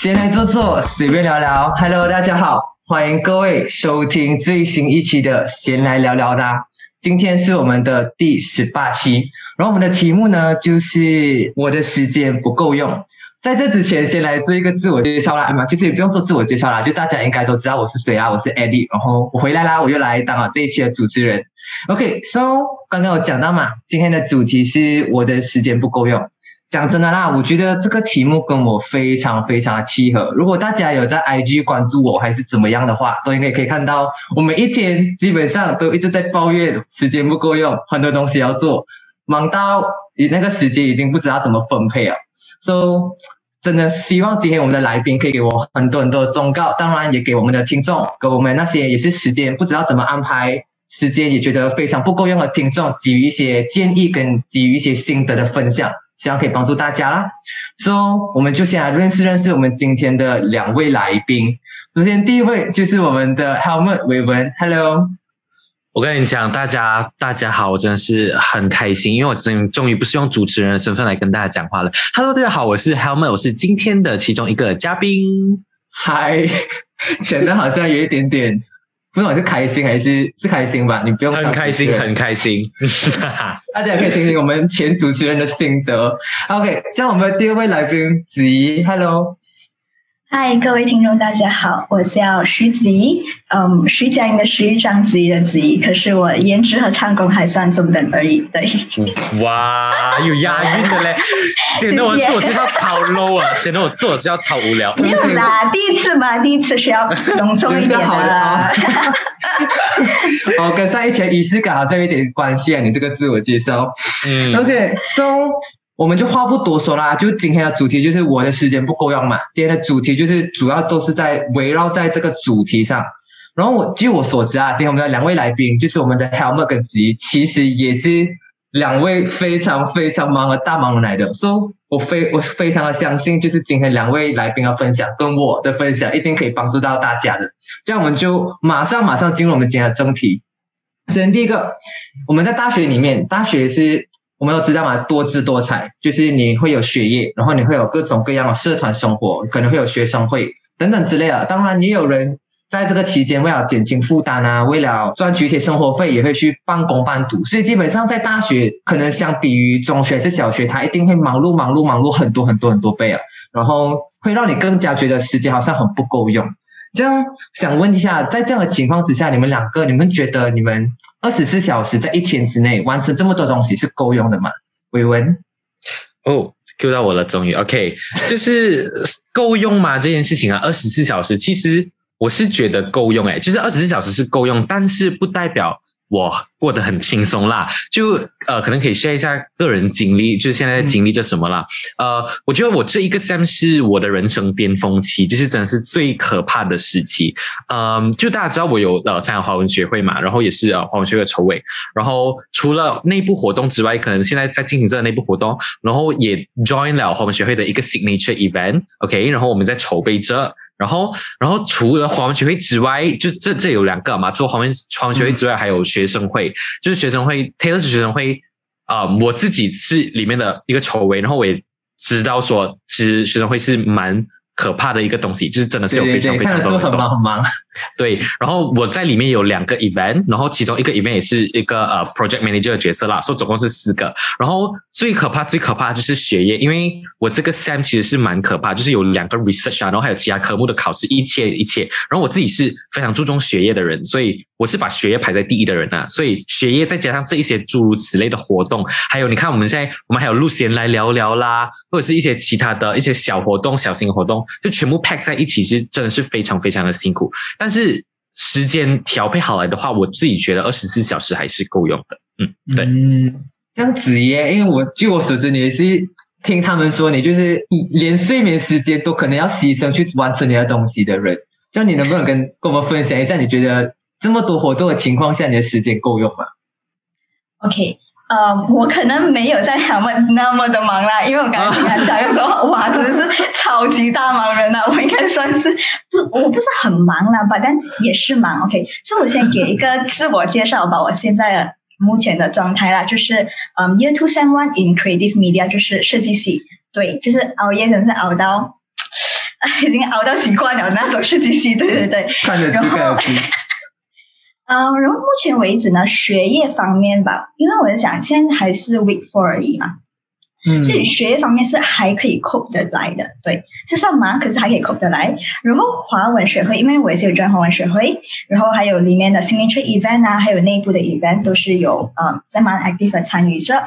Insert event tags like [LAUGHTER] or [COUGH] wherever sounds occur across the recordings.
闲来坐坐，随便聊聊。Hello，大家好，欢迎各位收听最新一期的《闲来聊聊》啦。今天是我们的第十八期，然后我们的题目呢就是我的时间不够用。在这之前，先来做一个自我介绍啦，嘛，其实也不用做自我介绍啦，就大家应该都知道我是谁啊，我是 Eddie，然后我回来啦，我又来当了这一期的主持人。OK，So 刚刚有讲到嘛，今天的主题是我的时间不够用。讲真的啦，我觉得这个题目跟我非常非常的契合。如果大家有在 IG 关注我还是怎么样的话，都应该可以看到，我每一天基本上都一直在抱怨时间不够用，很多东西要做，忙到那个时间已经不知道怎么分配了。So 真的希望今天我们的来宾可以给我很多很多的忠告，当然也给我们的听众，给我们那些也是时间不知道怎么安排时间，也觉得非常不够用的听众，给予一些建议跟给予一些心得的分享，希望可以帮助大家啦。So 我们就先来认识认识我们今天的两位来宾。首先第一位就是我们的 Helmet 伟文，Hello。我跟你讲，大家大家好，我真的是很开心，因为我真终于不是用主持人的身份来跟大家讲话了。Hello，大家好，我是 Helmet，我是今天的其中一个嘉宾。嗨，[LAUGHS] 讲的好像有一点点，不知道是开心还是是开心吧？你不用很开心，很开心。[LAUGHS] 大家也可以听听我们前主持人的心得。OK，叫我们第二位来宾子怡，Hello。嗨，各位听众，大家好，我叫徐子怡，嗯，徐佳莹的徐，张子怡的子怡，可是我颜值和唱功还算中等而已，对。哇，有押韵的嘞，[LAUGHS] 显得我自我介绍超 low 啊，显得我自我介绍超无聊。没有啦，第一次嘛，第一次需要隆重一点的。[LAUGHS] [LAUGHS] 哦，跟上一期仪式感好像有点关系啊，你这个自我介绍。嗯，OK，so。我们就话不多说啦，就今天的主题就是我的时间不够用嘛。今天的主题就是主要都是在围绕在这个主题上。然后我据我所知啊，今天我们的两位来宾就是我们的 Helmer 跟 Z，其实也是两位非常非常忙的大忙人来的。所以，我非我非常的相信，就是今天两位来宾的分享跟我的分享一定可以帮助到大家的。这样我们就马上马上进入我们今天的正题。首先第一个，我们在大学里面，大学是。我们都知道嘛，多姿多彩，就是你会有学业，然后你会有各种各样的社团生活，可能会有学生会等等之类的。当然，也有人在这个期间为了减轻负担啊，为了赚取一些生活费，也会去半工半读。所以基本上在大学，可能相比于中学还是小学，他一定会忙碌忙碌忙碌很多很多很多倍啊，然后会让你更加觉得时间好像很不够用。这样想问一下，在这样的情况之下，你们两个，你们觉得你们二十四小时在一天之内完成这么多东西是够用的吗？伟文，哦，Q 到我了，终于 OK，就是够用吗？这件事情啊，二十四小时其实我是觉得够用，诶，就是二十四小时是够用，但是不代表。我过得很轻松啦，就呃，可能可以 share 一下个人经历，就是现在经历着什么啦。呃，我觉得我这一个 sem 是我的人生巅峰期，就是真的是最可怕的时期。嗯，就大家知道我有呃参加华文学会嘛，然后也是呃华文学会筹委，然后除了内部活动之外，可能现在在进行这个内部活动，然后也 join 了华文学会的一个 signature event，OK，然后我们在筹备着。然后，然后除了华文学会之外，就这这有两个嘛。除了华文华文学会之外，还有学生会，就是学生会，Taylor 是学生会啊。我自己是里面的一个筹委，然后我也知道说，其实学生会是蛮。可怕的一个东西，就是真的是有非常非常多很忙很忙。对，然后我在里面有两个 event，然后其中一个 event 也是一个呃 project manager 的角色啦，所以总共是四个。然后最可怕最可怕就是学业，因为我这个 Sam 其实是蛮可怕，就是有两个 research 啊，然后还有其他科目的考试，一切一切。然后我自己是非常注重学业的人，所以我是把学业排在第一的人啊。所以学业再加上这一些诸如此类的活动，还有你看我们现在我们还有录闲来聊聊啦，或者是一些其他的一些小活动、小型活动。就全部 pack 在一起，是真的是非常非常的辛苦。但是时间调配好来的话，我自己觉得二十四小时还是够用的。嗯，对。嗯，这样子耶，因为我据我所知，你是听他们说，你就是连睡眠时间都可能要牺牲去完成你的东西的人。这样你能不能跟跟我们分享一下，你觉得这么多活动的情况下，你的时间够用吗？OK。呃，我可能没有在他们那么的忙啦，因为我刚才听他讲说，哇，真的是超级大忙人呐，[LAUGHS] 我应该算是不，我不是很忙啦吧，但也是忙。OK，所以我先给一个自我介绍吧，我现在的目前的状态啦，就是嗯，Year Two Sem One in Creative Media，就是设计系，对，就是熬夜真是熬到 [SIGHS] 已经熬到习惯了那种设计系，对对对。看得出，看然后目前为止呢，学业方面吧，因为我在想，现在还是 week four 而已嘛。嗯，所以学业方面是还可以 cope 得来的，对，是算忙，可是还可以 cope 得来。然后华文学会，因为我也是有专华文学会，然后还有里面的 signature event 啊，还有内部的 event 都是有嗯在蛮 active 的参与着，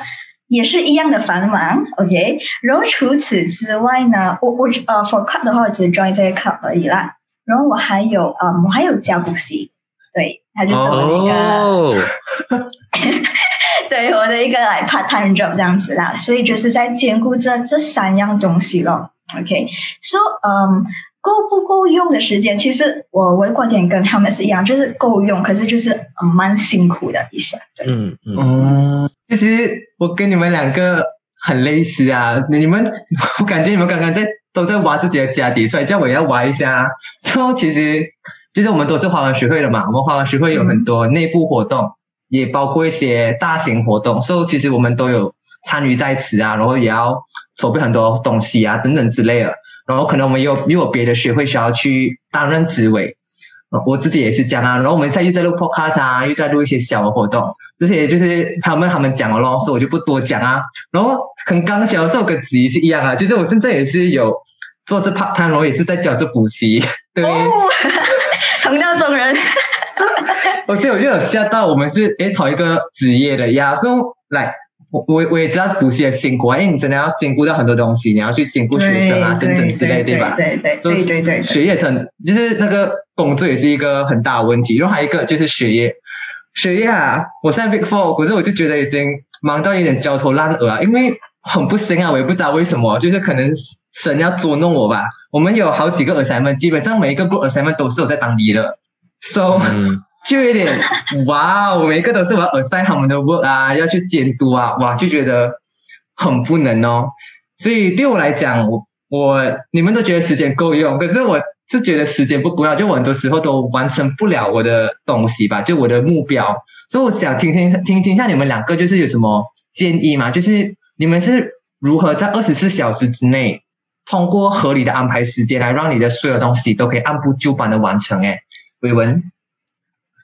也是一样的繁忙，OK。然后除此之外呢，我我呃 for club 的话，我只 join 这些 club 而已啦。然后我还有嗯，我还有教补习，对，他就是 [LAUGHS] 我的一个。对我的一个来 part time job 这样子啦，所以就是在兼顾这这三样东西咯。OK，so 嗯够不够用的时间，其实我我的观点跟他们是一样，就是够用，可是就是蛮辛苦的一下。嗯嗯，其实我跟你们两个很类似啊，你们我感觉你们刚刚在都在挖自己的家底，所以叫我要挖一下。说其实就是我们都是华文学会的嘛，我们华文学会有很多内部活动。也包括一些大型活动，所以其实我们都有参与在此啊，然后也要筹备很多东西啊，等等之类的。然后可能我们有又有别的学会需要去担任职位，我自己也是这样啊。然后我们在又在录 podcast 啊，又在录一些小的活动，这些就是他们他们讲了咯，所以我就不多讲啊。然后很刚销售跟子怡是一样啊，就是我现在也是有做这 part time，然后也是在教这补习，对，同道中人。[LAUGHS] 我所以我就有吓到，我们是诶同一个职业的呀。所以来，我我我也知道补习的辛苦啊，因为你真的要兼顾到很多东西，你要去兼顾学生啊等等之类，对吧？对对对对对。学业成就是那个工作也是一个很大的问题，然后还有一个就是学业，学业啊，我现在 Big Four，可是我就觉得已经忙到有点焦头烂额啊，因为很不行啊，我也不知道为什么，就是可能神要捉弄我吧。我们有好几个 assignment，基本上每一个 group assignment 都是我在当 leader。So，[LAUGHS] 就有点哇，我每一个都是我要 assign 他们的 work 啊，要去监督啊，哇，就觉得很不能哦。所以对我来讲，我我你们都觉得时间够用，可是我是觉得时间不够用，就我很多时候都完成不了我的东西吧，就我的目标。所以我想听听听听一下你们两个就是有什么建议吗？就是你们是如何在二十四小时之内，通过合理的安排时间来让你的所有东西都可以按部就班的完成？哎。伟文，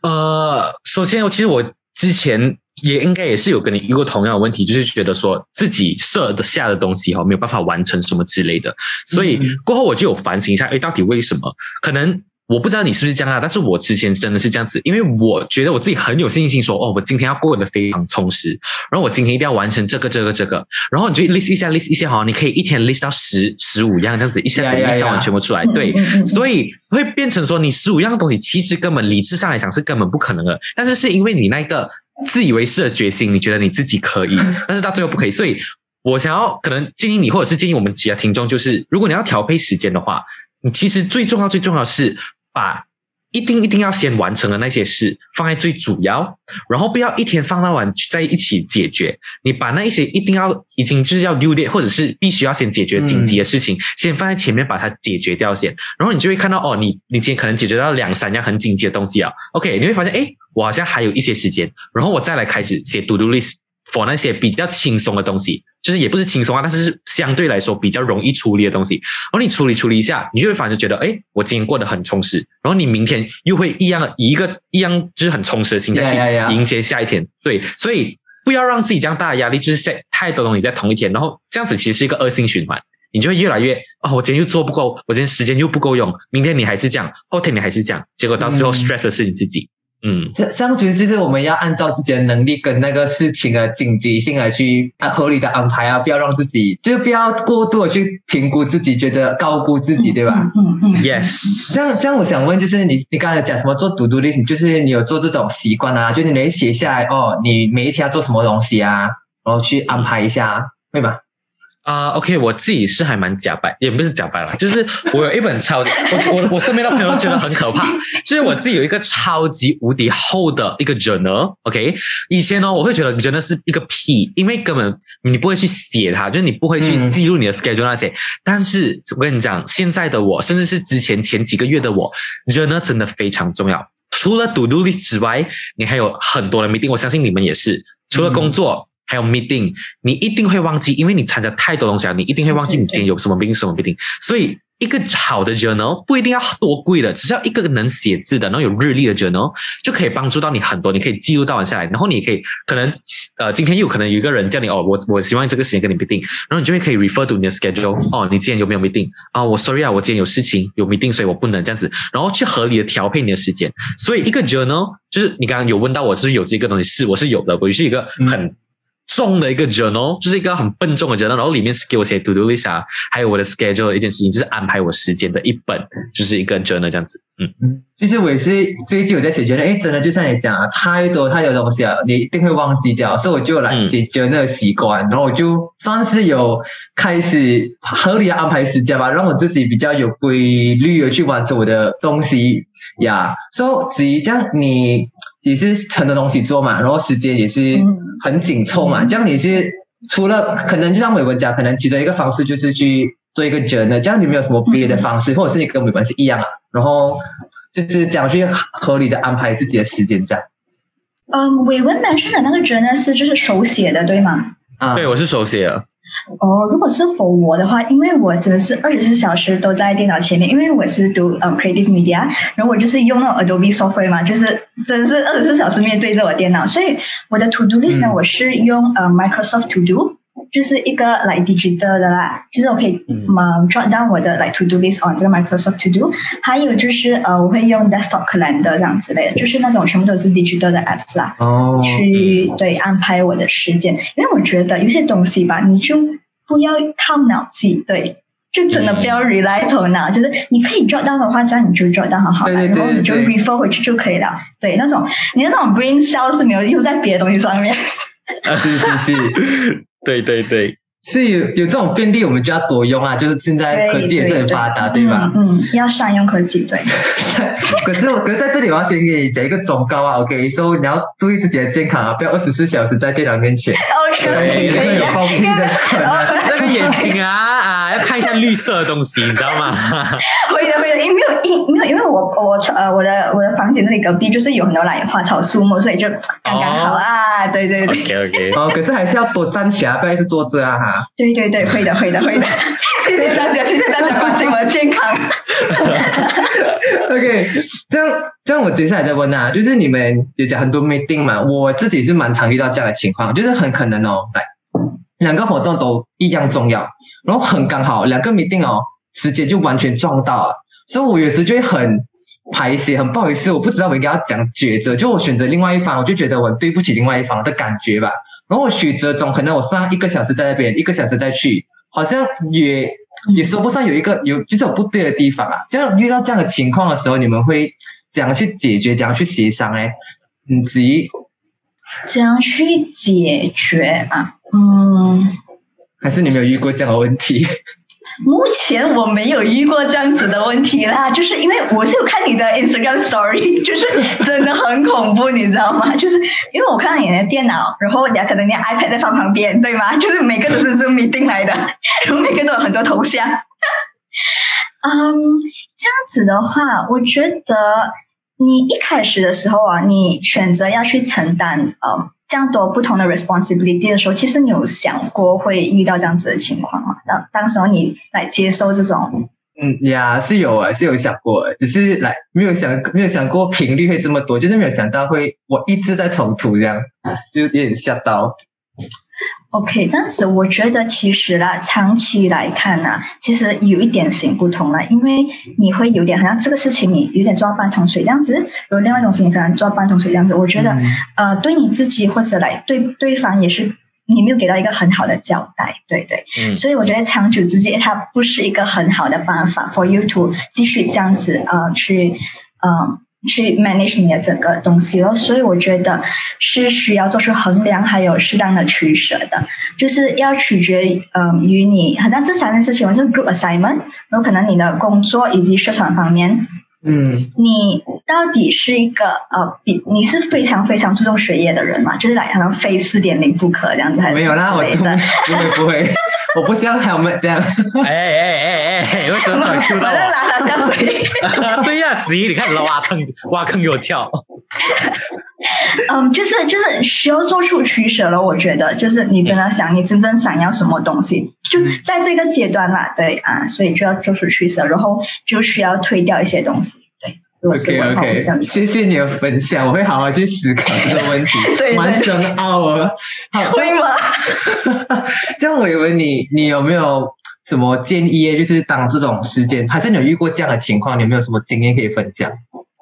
呃，首先，其实我之前也应该也是有跟你遇过同样的问题，就是觉得说自己设的下的东西哈没有办法完成什么之类的，所以过后我就有反省一下，哎，到底为什么？可能。我不知道你是不是这样啊，但是我之前真的是这样子，因为我觉得我自己很有信心，说哦，我今天要过得非常充实，然后我今天一定要完成这个、这个、这个，然后你就 list 一下，list 一下哈，你可以一天 list 到十、十五样这样子，一下子 list 完全部出来，对，所以会变成说你十五样东西，其实根本理智上来讲是根本不可能的，但是是因为你那个自以为是的决心，你觉得你自己可以，但是到最后不可以，所以我想要可能建议你，或者是建议我们其他听众，就是如果你要调配时间的话，你其实最重要、最重要是。把一定一定要先完成的那些事放在最主要，然后不要一天放到晚在一起解决。你把那一些一定要已经就是要丢掉，或者是必须要先解决紧急的事情，先放在前面把它解决掉先。然后你就会看到哦，你你今天可能解决到两三样很紧急的东西啊。OK，你会发现哎，我好像还有一些时间，然后我再来开始写 to do list for 那些比较轻松的东西。就是也不是轻松啊，但是是相对来说比较容易处理的东西。然后你处理处理一下，你就会反而觉得，哎，我今天过得很充实。然后你明天又会一样以一个一样就是很充实的心态去迎接下一天。对，所以不要让自己这样大的压力，就是在太多东西在同一天，然后这样子其实是一个恶性循环。你就会越来越哦，我今天又做不够，我今天时间又不够用，明天你还是这样，后天你还是这样，结果到最后 stress 的是你自己。嗯，这这样子就是我们要按照自己的能力跟那个事情的紧急性来去合理的安排啊，不要让自己就不要过度的去评估自己，觉得高估自己，对吧？嗯嗯，Yes。这样这样，我想问就是你你刚才讲什么做读读例，就是你有做这种习惯啊？就是你写下来哦，你每一天要做什么东西啊，然后去安排一下，会吗？啊，OK，我自己是还蛮假白，也不是假白了，就是我有一本超级，我我我身边的朋友觉得很可怕，就是我自己有一个超级无敌厚的一个 journal，OK，以前呢我会觉得 journal 是一个屁，因为根本你不会去写它，就是你不会去记录你的 schedule 那些，但是我跟你讲，现在的我，甚至是之前前几个月的我，journal 真的非常重要，除了 to do list 之外，你还有很多的 meeting，我相信你们也是，除了工作。还有 meeting，你一定会忘记，因为你参加太多东西了，你一定会忘记你今天有什么 meeting 什么 meeting。所以一个好的 journal 不一定要多贵的，只要一个能写字的，然后有日历的 journal 就可以帮助到你很多。你可以记录到下来，然后你可以可能呃，今天又可能有一个人叫你哦，我我希望这个时间跟你 meeting，然后你就会可以 refer to 你的 schedule 哦，你今天有没有 meeting 啊？我 sorry 啊，我今天有事情有 meeting，所以我不能这样子，然后去合理的调配你的时间。所以一个 journal 就是你刚刚有问到我是不是有这个东西，是我是有的，我是一个很。重的一个 journal，就是一个很笨重的 journal，然后里面是给我写 to do list 啊，还有我的 schedule 一件事情，就是安排我时间的一本，就是一个 journal 这样子。嗯嗯，其实我也是最近我在写 journal，哎，真的就像你讲啊，太多太多东西啊，你一定会忘记掉，所以我就来写 journal 的习惯，然后我就算是有开始合理的安排时间吧，让我自己比较有规律的去完成我的东西呀。所以至于这样你。也是成的东西做嘛，然后时间也是很紧凑嘛。这样你是除了可能就像伟文讲，可能其中一个方式就是去做一个 journal。这样你没有什么别的方式，或者是你跟伟文是一样啊？然后就是这样去合理的安排自己的时间这样。嗯，伟文本身的那个 journal 是就是手写的对吗？啊，对，我是手写的。哦，如果是否我的话，因为我真的是二十四小时都在电脑前面，因为我是读呃 creative media，然后我就是用那种 Adobe software 嘛，就是真的是二十四小时面对着我电脑，所以我的 to do list 呢，我是用呃 Microsoft To Do。就是一个 like digital 的啦，就是我可以嗯。jot down 我的 like to do list on 这个 Microsoft To Do，还有就是呃我会用 desktop calendar 这样之类的，就是那种全部都是 digital 的 apps 啦，哦，去对安排我的时间，因为我觉得有些东西吧，你就不要靠脑记，对，就真的不要 rely 头脑，就是你可以 jot down 的话，这样你就 jot down 好好了，然后你就 refer 回去就可以了，对，那种你的那种 brain cell 是没有用在别的东西上面，是是是。对对对，是有有这种便利，我们就要多用啊！就是现在科技也是很发达，对吧？嗯，要善用科技，对。[LAUGHS] 可是我，可是在这里我要先给你讲一个忠告啊，OK？说你要注意自己的健康啊，不要二十四小时在电脑面前。OK，会有暴毙的可能。那个眼睛啊啊，要看一下绿色的东西，你知道吗？会的会的，因为没有因没有，因为我我呃我的我的房间那里隔壁就是有很多兰花草树木，所以就刚刚好啊。对对对。OK OK。哦，可是还是要多站起来，不要一直坐着啊哈。对对对，会的会的会的。[LAUGHS] 谢谢大家，谢谢大家关心我的健康。[LAUGHS] OK，这样这样，我接下来再问啊，就是你们有讲很多 meeting 嘛，我自己是蛮常遇到这样的情况，就是很可能哦，来两个活动都一样重要，然后很刚好两个 meeting 哦，时间就完全撞到了，所以我有时就会很排泄，很不好意思，我不知道我应该要讲抉择，就我选择另外一方，我就觉得我对不起另外一方的感觉吧，然后我选择中可能我上一个小时在那边，一个小时再去，好像也。也说不上有一个有就是有不对的地方啊，这样遇到这样的情况的时候，你们会怎样去解决？怎样去协商？哎，以及怎样去解决啊？嗯，还是你没有遇过这样的问题？目前我没有遇过这样子的问题啦，就是因为我是有看你的 Instagram Story，[LAUGHS] 就是真的很恐怖，你知道吗？[LAUGHS] 就是因为我看到你的电脑，然后你可能你 iPad 在放旁边，对吗？[LAUGHS] 就是每个都是 Zoom meeting 来的，然后每个都有很多头像。嗯，这样子的话，我觉得你一开始的时候啊，你选择要去承担呃。这样多不同的 responsibility 的时候，其实你有想过会遇到这样子的情况吗？当当时候你来接受这种，嗯呀，是有啊，是有想过，只是来没有想没有想过频率会这么多，就是没有想到会我一直在冲突这样，就有点吓到。OK，这样子我觉得其实啦，长期来看呢，其实有一点行不通了，因为你会有点好像这个事情你有点抓半桶水这样子，然后另外一种事情可能抓半桶水这样子，我觉得呃，对你自己或者来对对方也是你没有给到一个很好的交代，对对，嗯，所以我觉得长久之间它不是一个很好的办法，for you to 继续这样子呃去嗯。去 manage 你的整个东西了，所以我觉得是需要做出衡量，还有适当的取舍的，就是要取决嗯于你，好像这三件事情，我是 group assignment，然后可能你的工作以及社团方面。嗯，你到底是一个呃，比你是非常非常注重学业的人嘛？就是来可能非四点零不可这样子，还是没有啦，我不会不会，我不像他们这样。哎哎哎哎，为什么突然 Q 到我？拉他下水。对呀，子怡，你看你挖坑挖坑给我跳。[LAUGHS] 嗯，就是就是需要做出取舍了。我觉得，就是你真的想，你真正想要什么东西，就在这个阶段啦，对啊，所以就要做出取舍，然后就需要推掉一些东西。OK OK，谢谢你的分享，我会好好去思考这个问题。[LAUGHS] 对，蛮深奥哦。好，会吗？[LAUGHS] 这样我以为你，你有没有什么建议？就是当这种时间，还是你有遇过这样的情况？你有没有什么经验可以分享？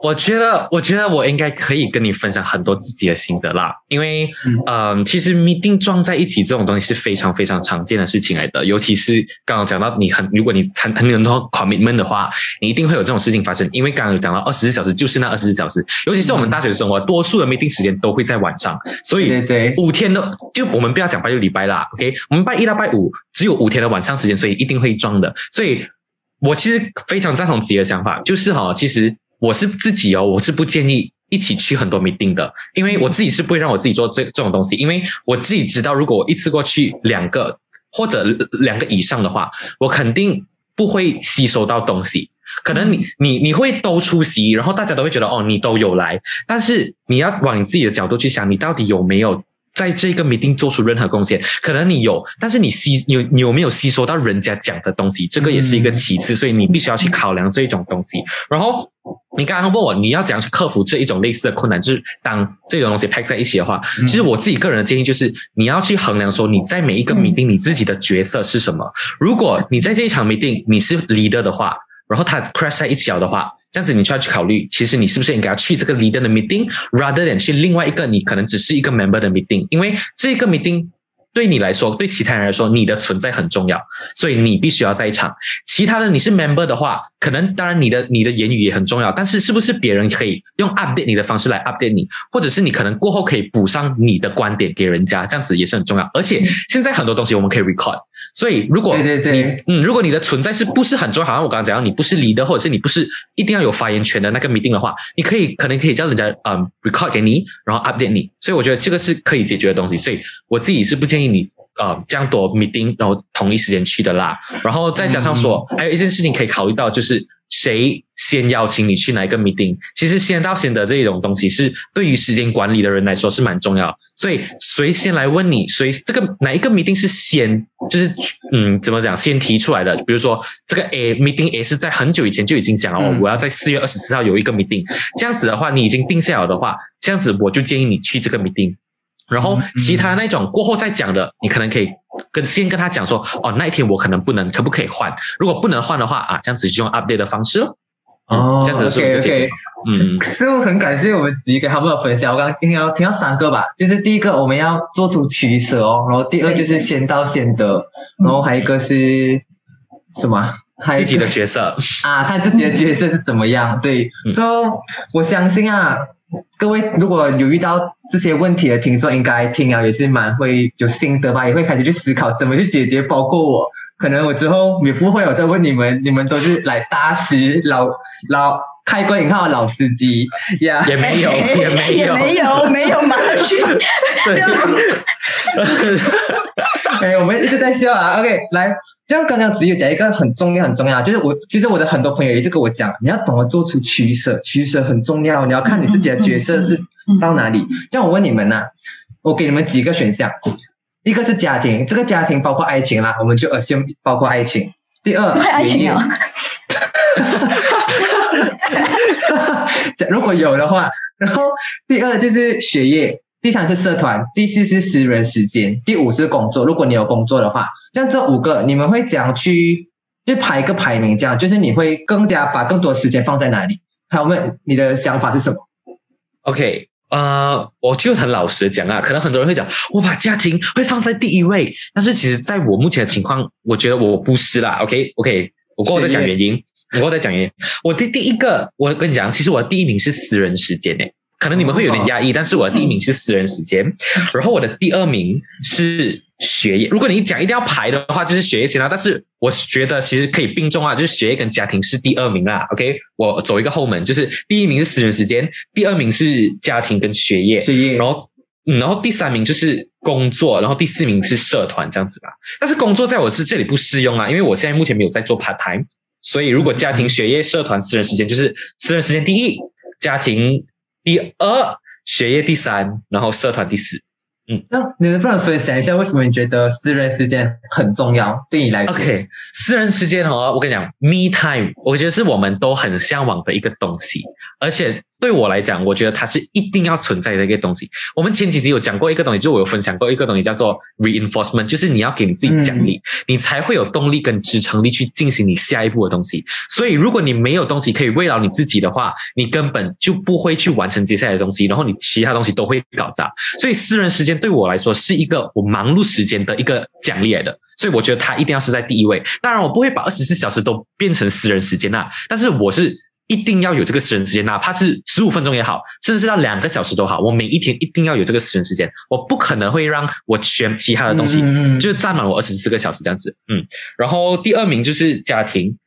我觉得，我觉得我应该可以跟你分享很多自己的心得啦。因为，嗯，其实 meeting 撞在一起这种东西是非常非常常见的事情来的。尤其是刚刚讲到你很，如果你参很多 commitment 的话，你一定会有这种事情发生。因为刚刚有讲到二十四小时就是那二十四小时，尤其是我们大学生活，多数的 meeting 时间都会在晚上，所以对五天的就我们不要讲拜六礼拜啦，OK，我们拜一到拜五只有五天的晚上时间，所以一定会撞的。所以我其实非常赞同自己的想法，就是哈，其实。我是自己哦，我是不建议一起去很多 meeting 的，因为我自己是不会让我自己做这这种东西，因为我自己知道，如果我一次过去两个或者两个以上的话，我肯定不会吸收到东西。可能你你你会都出席，然后大家都会觉得哦，你都有来，但是你要往你自己的角度去想，你到底有没有？在这个 meeting 做出任何贡献，可能你有，但是你吸有你有没有吸收到人家讲的东西，这个也是一个其次，所以你必须要去考量这一种东西。然后你刚刚问我你要怎样去克服这一种类似的困难，就是当这种东西 pack 在一起的话，其实我自己个人的建议就是你要去衡量说你在每一个 meeting 你自己的角色是什么。如果你在这一场 meeting 你是 leader 的话。然后他 crash 在一起了的话，这样子你就要去考虑，其实你是不是应该要去这个 leader 的 meeting，rather than 去另外一个你可能只是一个 member 的 meeting，因为这个 meeting 对你来说，对其他人来说，你的存在很重要，所以你必须要在场。其他的你是 member 的话，可能当然你的你的言语也很重要，但是是不是别人可以用 update 你的方式来 update 你，或者是你可能过后可以补上你的观点给人家，这样子也是很重要。而且现在很多东西我们可以 record。所以，如果你嗯，如果你的存在是不是很重要？好像我刚刚讲，你不是 leader，或者是你不是一定要有发言权的那个 meeting 的话，你可以可能可以叫人家嗯 record 给你，然后 update 你。所以我觉得这个是可以解决的东西。所以我自己是不建议你呃这样多 meeting，然后同一时间去的啦。然后再加上说，还有一件事情可以考虑到就是。谁先邀请你去哪一个 meeting？其实先到先得这种东西是对于时间管理的人来说是蛮重要。所以谁先来问你，谁这个哪一个 meeting 是先就是嗯怎么讲先提出来的？比如说这个 A meeting A 是在很久以前就已经讲了，我要在四月二十四号有一个 meeting。这样子的话，你已经定下了的话，这样子我就建议你去这个 meeting。然后其他那种过后再讲的，你可能可以跟先跟他讲说，哦，那一天我可能不能，可不可以换？如果不能换的话啊，这样子就用 update 的方式哦，这样子是 OK。嗯，师傅很感谢我们几个他们的分享。我刚刚今天要听到三个吧，就是第一个我们要做出取舍哦，然后第二就是先到先得，然后还有一个是什么？自己的角色 [LAUGHS] 啊，看自己的角色是怎么样。对，所以我相信啊。各位如果有遇到这些问题的听众，应该听了也是蛮会有心得吧，也会开始去思考怎么去解决。包括我，可能我之后也不会有再问你们，你们都是来搭时老老。开关引号老司机呀，[LAUGHS] 也没有，也没有，没有，没有马去。[LAUGHS] [LAUGHS] 哎，我们一直在笑啊。OK，来，这样刚刚只有讲一个很重要、很重要，就是我其实我的很多朋友一直跟我讲，你要懂得做出取舍，取舍很重要。你要看你自己的角色是到哪里。这样我问你们呐，我给你们几个选项，一个是家庭，这个家庭包括爱情啦，我们就 assume 包括爱情。第二，学业。[LAUGHS] 如果有的话，然后第二就是学业，第三是社团，第四是私人时间，第五是工作。如果你有工作的话，像这五个，你们会怎样去就排一个排名？这样就是你会更加把更多时间放在哪里？还有没你的想法是什么？OK，呃，我就很老实讲啊，可能很多人会讲，我把家庭会放在第一位，但是其实在我目前的情况，我觉得我不是啦。OK，OK，我过后再讲原因。我再讲原因，我的第一个，我跟你讲，其实我的第一名是私人时间诶，可能你们会有点压抑，但是我的第一名是私人时间，然后我的第二名是学业。如果你讲一定要排的话，就是学业先啦。但是我觉得其实可以并重啊，就是学业跟家庭是第二名啦。OK，我走一个后门，就是第一名是私人时间，第二名是家庭跟学业，学业，然后嗯，然后第三名就是工作，然后第四名是社团这样子吧。但是工作在我是这里不适用啊，因为我现在目前没有在做 part time。所以，如果家庭、学业、社团、私人时间，就是私人时间第一，家庭第二，学业第三，然后社团第四。嗯，那你能不能分享一下，为什么你觉得私人时间很重要？对你来说，OK，私人时间哦，我跟你讲，Me Time，我觉得是我们都很向往的一个东西，而且。对我来讲，我觉得它是一定要存在的一个东西。我们前几集有讲过一个东西，就我有分享过一个东西，叫做 reinforcement，就是你要给你自己奖励，你才会有动力跟支撑力去进行你下一步的东西。所以，如果你没有东西可以慰劳你自己的话，你根本就不会去完成接下来的东西，然后你其他东西都会搞砸。所以，私人时间对我来说是一个我忙碌时间的一个奖励来的。所以，我觉得它一定要是在第一位。当然，我不会把二十四小时都变成私人时间啊，但是我是。一定要有这个私人时间，哪怕是十五分钟也好，甚至是到两个小时都好。我每一天一定要有这个私人时间，我不可能会让我选其他的东西，就是占满我二十四个小时这样子。嗯，然后第二名就是家庭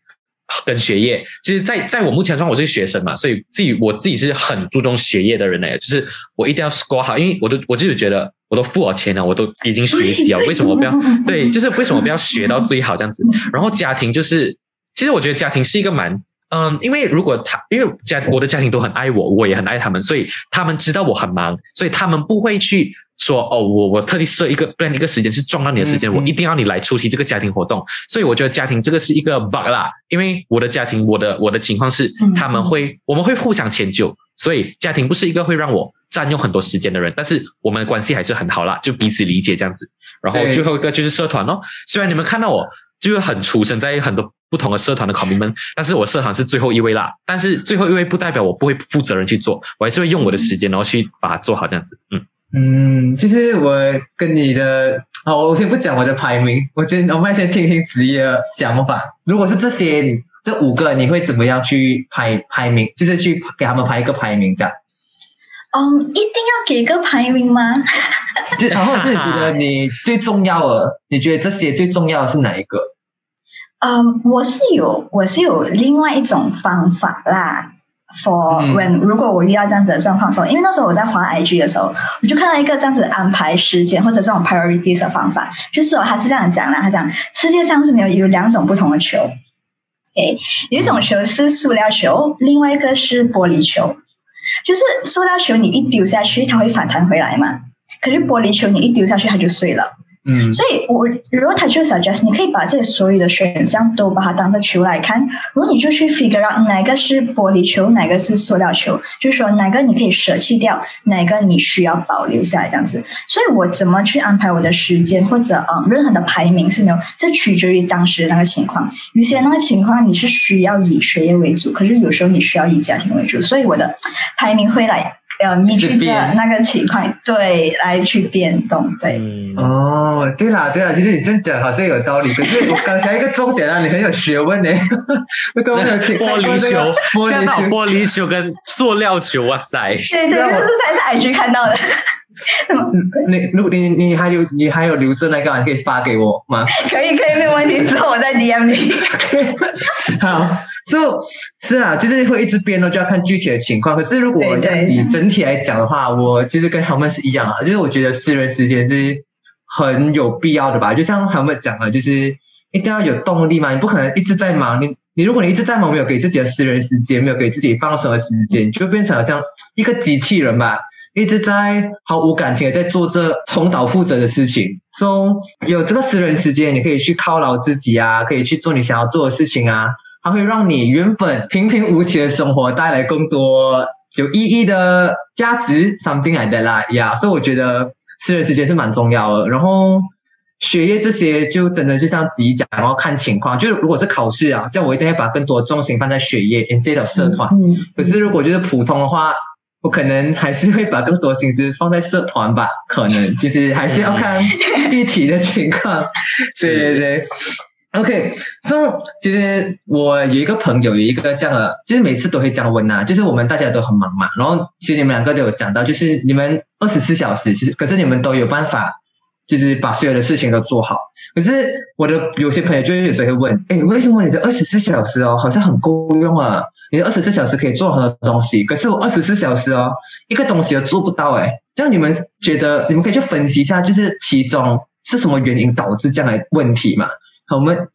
跟学业。其实，在在我目前状况，我是学生嘛，所以自己我自己是很注重学业的人嘞。就是我一定要 score 好，因为我都我就是觉得我都付了钱了，我都已经学习了，[LAUGHS] 为什么不要？对，[LAUGHS] 就是为什么不要学到最好这样子？然后家庭就是，其实我觉得家庭是一个蛮。嗯，因为如果他，因为家我的家庭都很爱我，我也很爱他们，所以他们知道我很忙，所以他们不会去说哦，我我特地设一个不然一个时间是撞到你的时间，我一定要你来出席这个家庭活动。所以我觉得家庭这个是一个 bug 啦，因为我的家庭，我的我的情况是他们会我们会互相迁就，所以家庭不是一个会让我占用很多时间的人，但是我们关系还是很好啦，就彼此理解这样子。然后最后一个就是社团哦，虽然你们看到我就是很出生在很多。不同的社团的考民们，但是我社团是最后一位啦。但是最后一位不代表我不会负责任去做，我还是会用我的时间，然后去把它做好这样子。嗯嗯，其实我跟你的，好，我先不讲我的排名，我先我们先听听职业的想法。如果是这些这五个，你会怎么样去排排名？就是去给他们排一个排名这样。嗯，一定要给个排名吗？就然后自己觉得 [LAUGHS] 你最重要的，你觉得这些最重要的是哪一个？嗯，我是有我是有另外一种方法啦。For when 如果我遇到这样子的状况时候，因为那时候我在滑 IG 的时候，我就看到一个这样子安排时间或者这种 priorities 的方法，就是哦他是这样讲啦，他讲世界上是没有有两种不同的球，诶，有一种球是塑料球，另外一个是玻璃球。就是塑料球你一丢下去，它会反弹回来嘛，可是玻璃球你一丢下去，它就碎了。嗯，所以我如果他就 suggest，你可以把这所有的选项都把它当成球来看，如果你就去 figure out 哪个是玻璃球，哪个是塑料球，就是说哪个你可以舍弃掉，哪个你需要保留下来这样子。所以我怎么去安排我的时间，或者嗯任何的排名是没有，这取决于当时那个情况。有些那个情况你是需要以学业为主，可是有时候你需要以家庭为主，所以我的排名会来。要依据这那个情况，对，来去变动，对。哦，对啦，对啦，其实你这样讲好像有道理。可是我刚才一个重点啊，你很有学问呢。[LAUGHS] 都没 [LAUGHS] 有玻璃球，看到玻璃球跟塑料球，哇塞！对对，这是在 IG 看到的。[LAUGHS] 你如果你你还有你还有留着那个，你可以发给我吗？可以可以，没有问题。之后我再 DM 你。[LAUGHS] 好，就是啊，就是会一直变哦，就要看具体的情况。可是如果以整体来讲的话，我其实跟他们是一样啊，就是我觉得私人时间是很有必要的吧。就像他们讲的，就是一定要有动力嘛，你不可能一直在忙。你你如果你一直在忙，没有给自己的私人时间，没有给自己放松的时间，就变成好像一个机器人吧。一直在毫无感情的在做这重蹈覆辙的事情。说有这个私人时间，你可以去犒劳自己啊，可以去做你想要做的事情啊，它会让你原本平平无奇的生活带来更多有意义的价值。something like that 啦，呀，所以我觉得私人时间是蛮重要的。然后学业这些就真的就像自己讲，然后看情况。就是如果是考试啊，这样我一定会把更多重心放在学业，instead of 社团。可是如果就是普通的话，我可能还是会把更多心思放在社团吧，可能就是还是要看 [LAUGHS] 具体的情况。对对对，OK。所以其实我有一个朋友，有一个这样的，就是每次都会这样问呐，就是我们大家都很忙嘛。然后其实你们两个都有讲到，就是你们二十四小时，其实可是你们都有办法，就是把所有的事情都做好。可是我的有些朋友就有时候会问，哎，为什么你的二十四小时哦，好像很够用啊？你二十四小时可以做很多东西，可是我二十四小时哦，一个东西都做不到哎。这样你们觉得，你们可以去分析一下，就是其中是什么原因导致这样的问题嘛？我们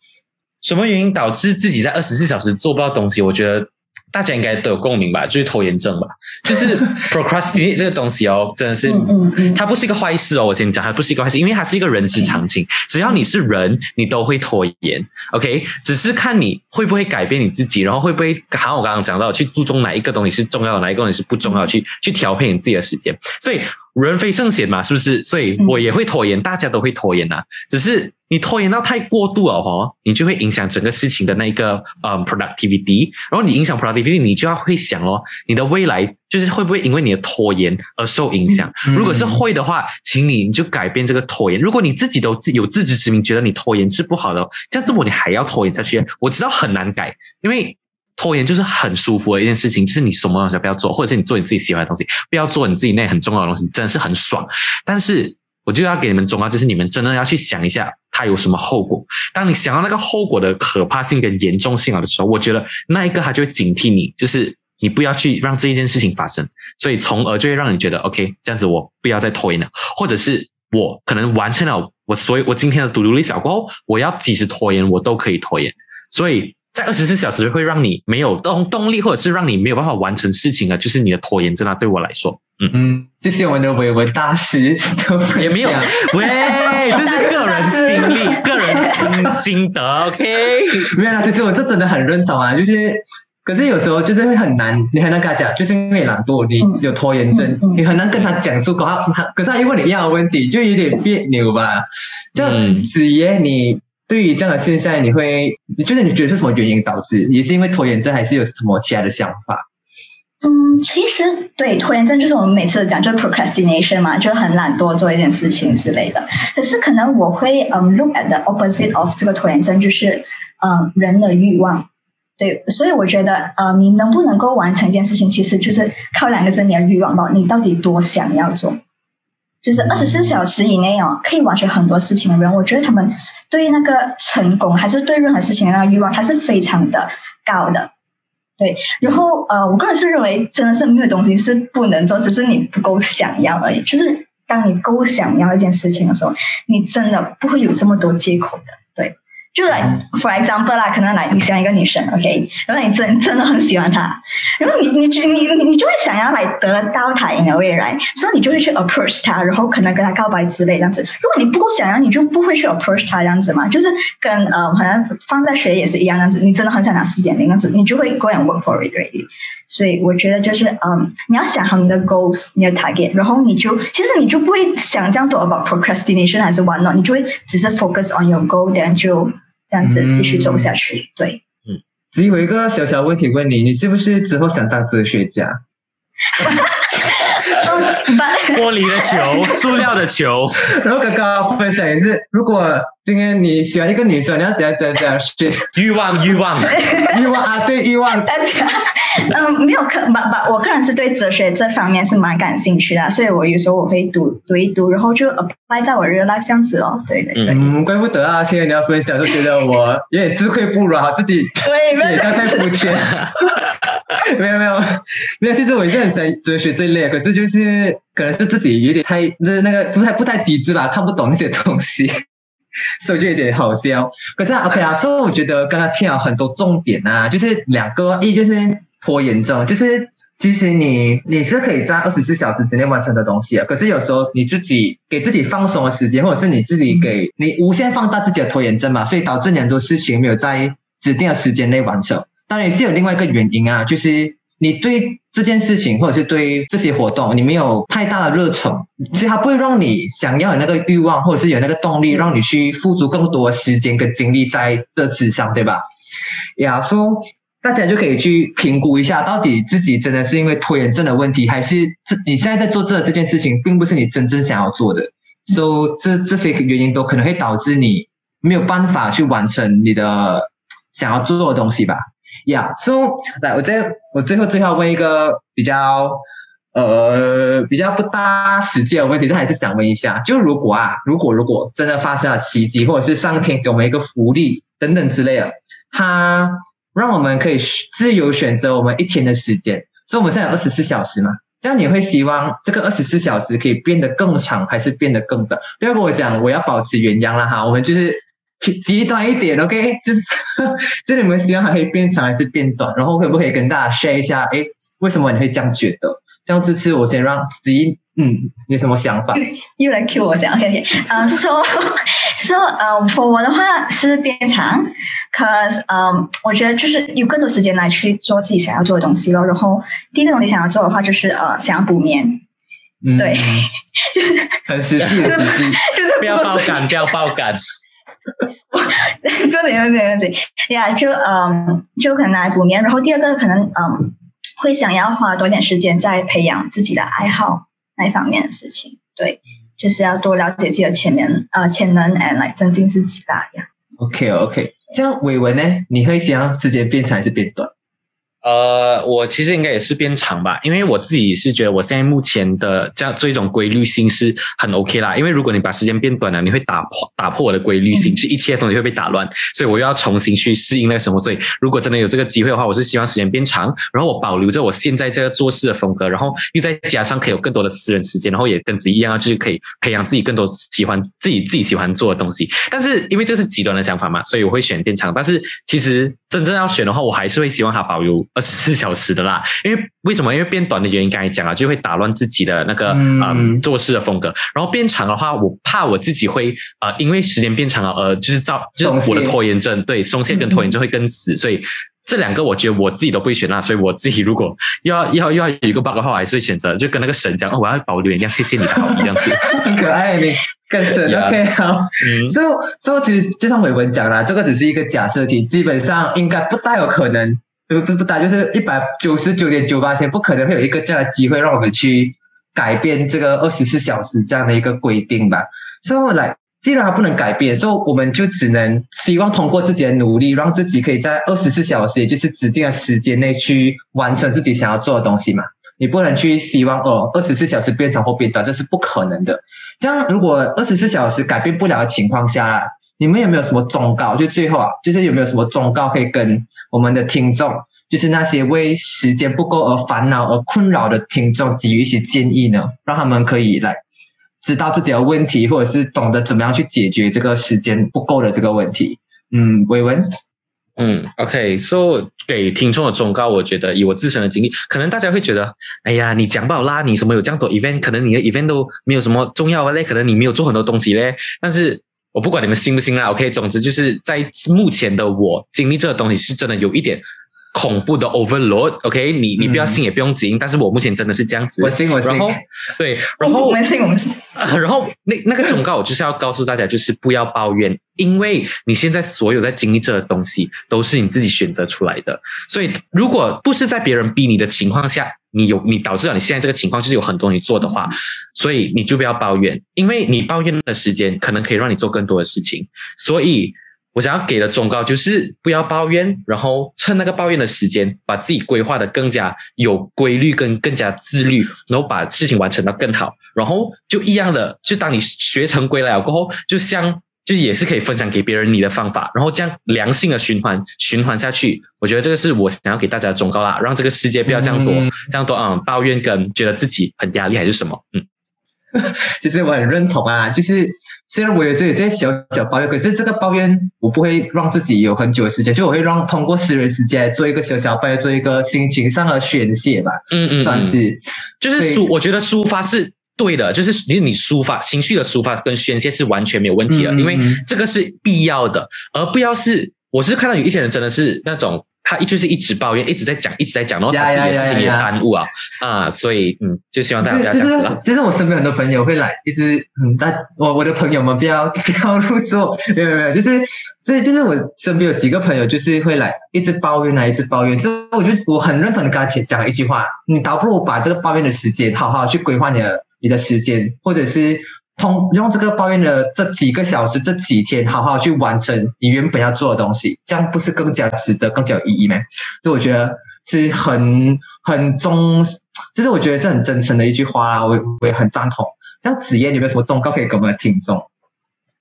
什么原因导致自己在二十四小时做不到东西？我觉得大家应该都有共鸣吧，就是拖延症吧，[LAUGHS] 就是 procrastinate 这个东西哦，真的是，它不是一个坏事哦。我先讲，它不是一个坏事，因为它是一个人之常情。只要你是人，你都会拖延。OK，只是看你会不会改变你自己，然后会不会，好像我刚刚讲到，去注重哪一个东西是重要的，哪一个东西是不重要，去去调配你自己的时间。所以人非圣贤嘛，是不是？所以我也会拖延，大家都会拖延呐，只是。你拖延到太过度了哦，你就会影响整个事情的那一个呃 productivity，然后你影响 productivity，你就要会想哦，你的未来就是会不会因为你的拖延而受影响？如果是会的话，请你你就改变这个拖延。如果你自己都自有自知之明，觉得你拖延是不好的，这样子我你还要拖延下去？我知道很难改，因为拖延就是很舒服的一件事情，就是你什么东西不要做，或者是你做你自己喜欢的东西，不要做你自己那很重要的东西，真的是很爽。但是。我就要给你们忠告，就是你们真的要去想一下，它有什么后果。当你想到那个后果的可怕性跟严重性了的时候，我觉得那一个它就会警惕你，就是你不要去让这一件事情发生。所以从而就会让你觉得，OK，这样子我不要再拖延了，或者是我可能完成了我所以我今天的独立小过后，我要即使拖延，我都可以拖延。所以在二十四小时会让你没有动动力，或者是让你没有办法完成事情啊，就是你的拖延症啊。对我来说。嗯嗯，谢谢我们的伟文大师，也没有，喂，[LAUGHS] 这是个人经历、[LAUGHS] 个人心心得，OK？没有啊，其实我是真的很认同啊，就是，可是有时候就是会很难，你很难跟他讲，就是因为懒惰，你有拖延症，你很难跟他讲出口，他可是他一问你一样的问题，就有点别扭吧？这样子耶，你对于这样的现象，你会，就是你觉得是什么原因导致？也是因为拖延症，还是有什么其他的想法？嗯，其实对拖延症就是我们每次都讲，就是 procrastination 嘛，就是很懒惰做一件事情之类的。可是可能我会嗯 look at the opposite of 这个拖延症，就是嗯人的欲望。对，所以我觉得呃你能不能够完成一件事情，其实就是靠两个字，你的欲望吧，你到底多想要做？就是二十四小时以内哦，可以完成很多事情的人，我觉得他们对那个成功还是对任何事情的那个欲望，它是非常的高的。对，然后呃，我个人是认为，真的是没有东西是不能做，只是你不够想要而已。就是当你够想要一件事情的时候，你真的不会有这么多借口的。对。就来，for example 啦，可能来你喜欢一个女生，OK，然后你真真的很喜欢她，然后你你你你你就会想要来得到她，in a way right，所以你就会去 approach 她，然后可能跟她告白之类这样子。如果你不够想要，你就不会去 approach 她这样子嘛，就是跟呃，好像放在学也是一样这样子，你真的很想拿四点零这样子，你就会 go and work for it really。所以我觉得就是嗯，你要想好你的 goals，你的 target，然后你就其实你就不会想这样多 about procrastination 还是 what not，你就会只是 focus on your goal，then 就。这样子继续走下去，对。嗯，只有一个小小问题问你，你是不是之后想当哲学家？玻璃的球，塑料的球。然后刚刚分享也是，如果今天你喜欢一个女生，你要怎样怎样怎样选？欲望，欲望，欲望啊！对，欲望。大家，[LAUGHS] 嗯，没有可，把把，我个人是对哲学这方面是蛮感兴趣的，所以我有时候我会读读一读，然后就 apply 在我 real life 这样子哦。对对对。嗯，怪不得啊！现在你要分享，就觉得我有点自愧不如啊，自己对，刚太肤浅。没有没有没有，其实我是很喜欢哲学这一类，可是就是可能是自己有点太就是那个不太不太机智吧，看不懂那些东西，所以就有点好笑。可是 OK 啊，所以我觉得刚刚听了很多重点啊，就是两个，一就是颇严重，就是其实你你是可以在二十四小时之内完成的东西啊，可是有时候你自己给自己放松的时间，或者是你自己给你无限放大自己的拖延症嘛，所以导致很多事情没有在指定的时间内完成。当然也是有另外一个原因啊，就是你对这件事情或者是对这些活动，你没有太大的热忱，所以它不会让你想要有那个欲望，或者是有那个动力，让你去付出更多时间跟精力在这纸上，对吧？呀，说大家就可以去评估一下，到底自己真的是因为拖延症的问题，还是这你现在在做这这件事情，并不是你真正想要做的，所以这这些原因都可能会导致你没有办法去完成你的想要做的东西吧。呀，所以来，我再我最后最后问一个比较呃比较不大实际的问题，但还是想问一下，就如果啊，如果如果真的发生了奇迹，或者是上天给我们一个福利等等之类的，它让我们可以自由选择我们一天的时间，所以我们现在有二十四小时嘛，这样你会希望这个二十四小时可以变得更长，还是变得更短？不要跟我讲我要保持原样了哈，我们就是。极端一点，OK，就是 [LAUGHS] 就你们希望它可以变长还是变短？然后可不可以跟大家 share 一下？哎，为什么你会这样觉得？这样这次我先让子怡，嗯，有什么想法？[LAUGHS] 又来 Q 我想，OK，嗯，说 [LAUGHS] 说呃，for 我的话是变长，cause 嗯，我觉得就是有更多时间来去做自己想要做的东西咯。然后第一个东西想要做的话就是呃，想要补眠。对，就 [LAUGHS] 是很实际，实际，就是不要爆感，不要爆感。不对，对，对，对，呀，就嗯，就可能来补眠。然后第二个可能嗯，会想要花多点时间在培养自己的爱好那一方面的事情。对，就是要多了解自己的潜能，呃，潜能，and 来增进自己的呀。OK，OK，这样伟文呢？你会想要时间变长还是变短？呃，我其实应该也是变长吧，因为我自己是觉得我现在目前的这样这一种规律性是很 OK 啦。因为如果你把时间变短了，你会打破打破我的规律性，是一切东西会被打乱，所以我又要重新去适应那个生活。所以如果真的有这个机会的话，我是希望时间变长，然后我保留着我现在这个做事的风格，然后又再加上可以有更多的私人时间，然后也跟自己一样，就是可以培养自己更多喜欢自己自己喜欢做的东西。但是因为这是极端的想法嘛，所以我会选变长。但是其实真正要选的话，我还是会希望它保留。二十四 [LAUGHS] 小时的啦，因为为什么？因为变短的原因，刚才讲了，就会打乱自己的那个嗯做事的风格。然后变长的话，我怕我自己会呃，因为时间变长了，呃，就是造就是我的拖延症，对松懈跟拖延症会更死。所以这两个我觉得我自己都不会选啦。所以我自己如果要要要有一个 bug 的话，我还是会选择就跟那个神讲，哦我要保留一样，谢谢你的好意这样子。很 [LAUGHS] 可爱，你跟神。OK，好。所以所以其实就像伟文讲啦，这个只是一个假设题，基本上应该不大有可能。不不不大，就是一百九十九点九八千，不可能会有一个这样的机会让我们去改变这个二十四小时这样的一个规定吧。所以来，既然它不能改变，所以我们就只能希望通过自己的努力，让自己可以在二十四小时，也就是指定的时间内去完成自己想要做的东西嘛。你不能去希望哦，二十四小时变长或变短，这是不可能的。这样如果二十四小时改变不了的情况下，你们有没有什么忠告？就最后啊，就是有没有什么忠告可以跟我们的听众，就是那些为时间不够而烦恼而困扰的听众，给予一些建议呢？让他们可以来知道自己的问题，或者是懂得怎么样去解决这个时间不够的这个问题。嗯，伟文，嗯，OK，So 给听众的忠告，我觉得以我自身的经历，可能大家会觉得，哎呀，你讲不好啦，你什么有这样多 event，可能你的 event 都没有什么重要的嘞，可能你没有做很多东西嘞，但是。我不管你们信不信啦，OK，总之就是在目前的我经历这个东西是真的有一点恐怖的 overload，OK，你你不要信也不用急，但是我目前真的是这样子，我信我信，然后对，然后我们信我们信，[LAUGHS] 然后那那个忠告我就是要告诉大家，就是不要抱怨，因为你现在所有在经历这个东西都是你自己选择出来的，所以如果不是在别人逼你的情况下。你有你导致了你现在这个情况，就是有很多你做的话，所以你就不要抱怨，因为你抱怨的时间可能可以让你做更多的事情。所以我想要给的忠告就是不要抱怨，然后趁那个抱怨的时间，把自己规划的更加有规律跟更加自律，然后把事情完成的更好，然后就一样的，就当你学成归来了过后，就像。就也是可以分享给别人你的方法，然后这样良性的循环循环下去，我觉得这个是我想要给大家的忠告啦，让这个世界不要这样多这样多嗯抱怨跟觉得自己很压力还是什么嗯，[LAUGHS] 其实我很认同啊，就是虽然我也是有些小小抱怨，可是这个抱怨我不会让自己有很久的时间，就我会让通过私人时间做一个小小抱怨，做一个心情上的宣泄吧，嗯嗯，算是就是抒，我觉得抒发是。对的，就是其实你抒发情绪的抒发跟宣泄是完全没有问题的，因为这个是必要的，而不要是我是看到有一些人真的是那种他一就是一直抱怨，一直在讲，一直在讲，然后他自己的事情也耽误啊啊，所以嗯，就希望大家不要这样子了。就是我身边很多朋友会来一直嗯，大我我的朋友们不要不要入座，没有没有，就是所以就是我身边有几个朋友就是会来一直抱怨啊，一直抱怨，所以我就我很认同你刚才讲的一句话，你倒不如把这个抱怨的时间好好去规划你的。你的时间，或者是通用这个抱怨的这几个小时、这几天，好好去完成你原本要做的东西，这样不是更加值得、更加有意义吗？所以我觉得是很很忠，就是我觉得是很真诚的一句话啦，我我也很赞同。像子燕，有没有什么忠告可以给我们的听众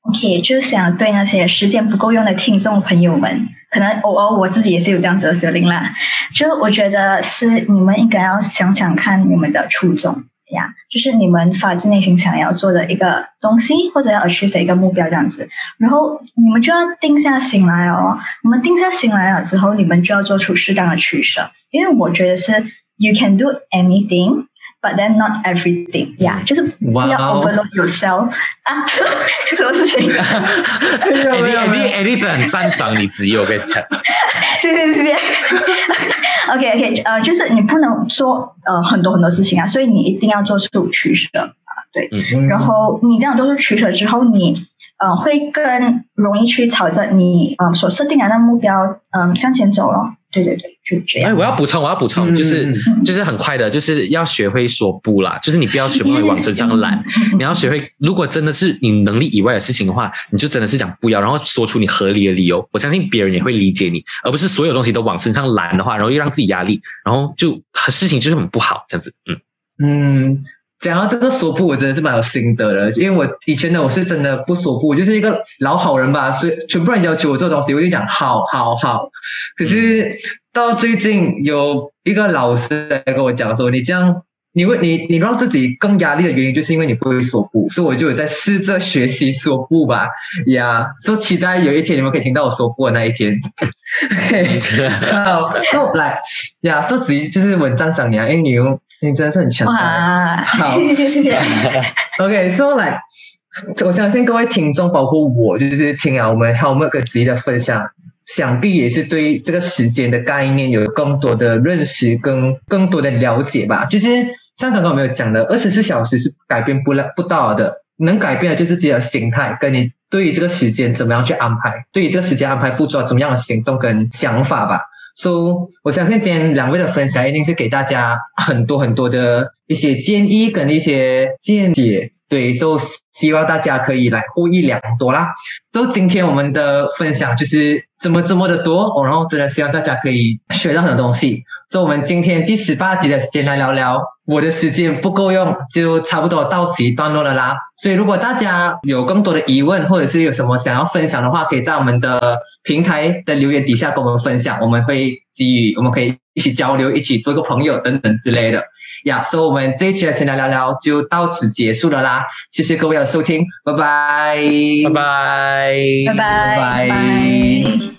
？OK，就是想对那些时间不够用的听众朋友们，可能偶尔我自己也是有这样子的 feeling 啦。就我觉得是你们应该要想想看你们的初衷。呀，就是你们发自内心想要做的一个东西，或者要 achieve 的一个目标这样子。然后你们就要定下心来哦。你们定下心来了之后，你们就要做出适当的取舍。因为我觉得是 you can do anything。But then not everything, yeah，就是不要 overload yourself 啊，[LAUGHS] 什么事情？哎你哎你哎你真的很赞赏你自己，我跟你讲。谢 [LAUGHS] 谢谢谢。[LAUGHS] OK OK，呃，就是你不能做呃很多很多事情啊，所以你一定要做出取舍啊，对。然后你这样做出取舍之后，你呃会更容易去朝着你呃所设定的那目标嗯向前走咯。对对对，就这样。哎，我要补充，我要补充，就是就是很快的，就是要学会说不啦，就是你不要全部往身 [LAUGHS] 上揽，你要学会，如果真的是你能力以外的事情的话，你就真的是讲不要，然后说出你合理的理由，我相信别人也会理解你，而不是所有东西都往身上揽的话，然后又让自己压力，然后就事情就是很不好这样子，嗯嗯。讲到这个说不，我真的是蛮有心得的，因为我以前呢，我是真的不说不，就是一个老好人吧，所以全部人要求我做东西，我就讲好好好。可是到最近有一个老师来跟我讲说，你这样，你为你你让自己更压力的原因，就是因为你不会说不，所以我就有在试着学习说不吧，呀，所以期待有一天你们可以听到我说不的那一天。[LAUGHS] 好，那来呀，说子怡就是稳赞赏你啊，因为你用。你真的是很强大。好，OK，说来，[LAUGHS] 我相信各位听众，包括我，就是听啊我们还有每个职业的分享，想必也是对这个时间的概念有更多的认识跟更多的了解吧。就是像刚刚我们有讲的，二十四小时是改变不了不到的，能改变的就是自己的心态，跟你对于这个时间怎么样去安排，对于这个时间安排付出怎么样的行动跟想法吧。So 我相信今天两位的分享一定是给大家很多很多的一些建议跟一些见解，对，so 希望大家可以来获益良多啦。so 今天我们的分享就是怎么这么的多，然后真的希望大家可以学到很多东西。所以我们今天第十八集的先来聊聊，我的时间不够用，就差不多到此一段落了啦。所以如果大家有更多的疑问，或者是有什么想要分享的话，可以在我们的平台的留言底下跟我们分享，我们会给予，我们可以一起交流，一起做个朋友等等之类的。呀，所以我们这一期的闲聊聊聊就到此结束了啦。谢谢各位的收听，拜拜，拜拜，拜拜，拜拜。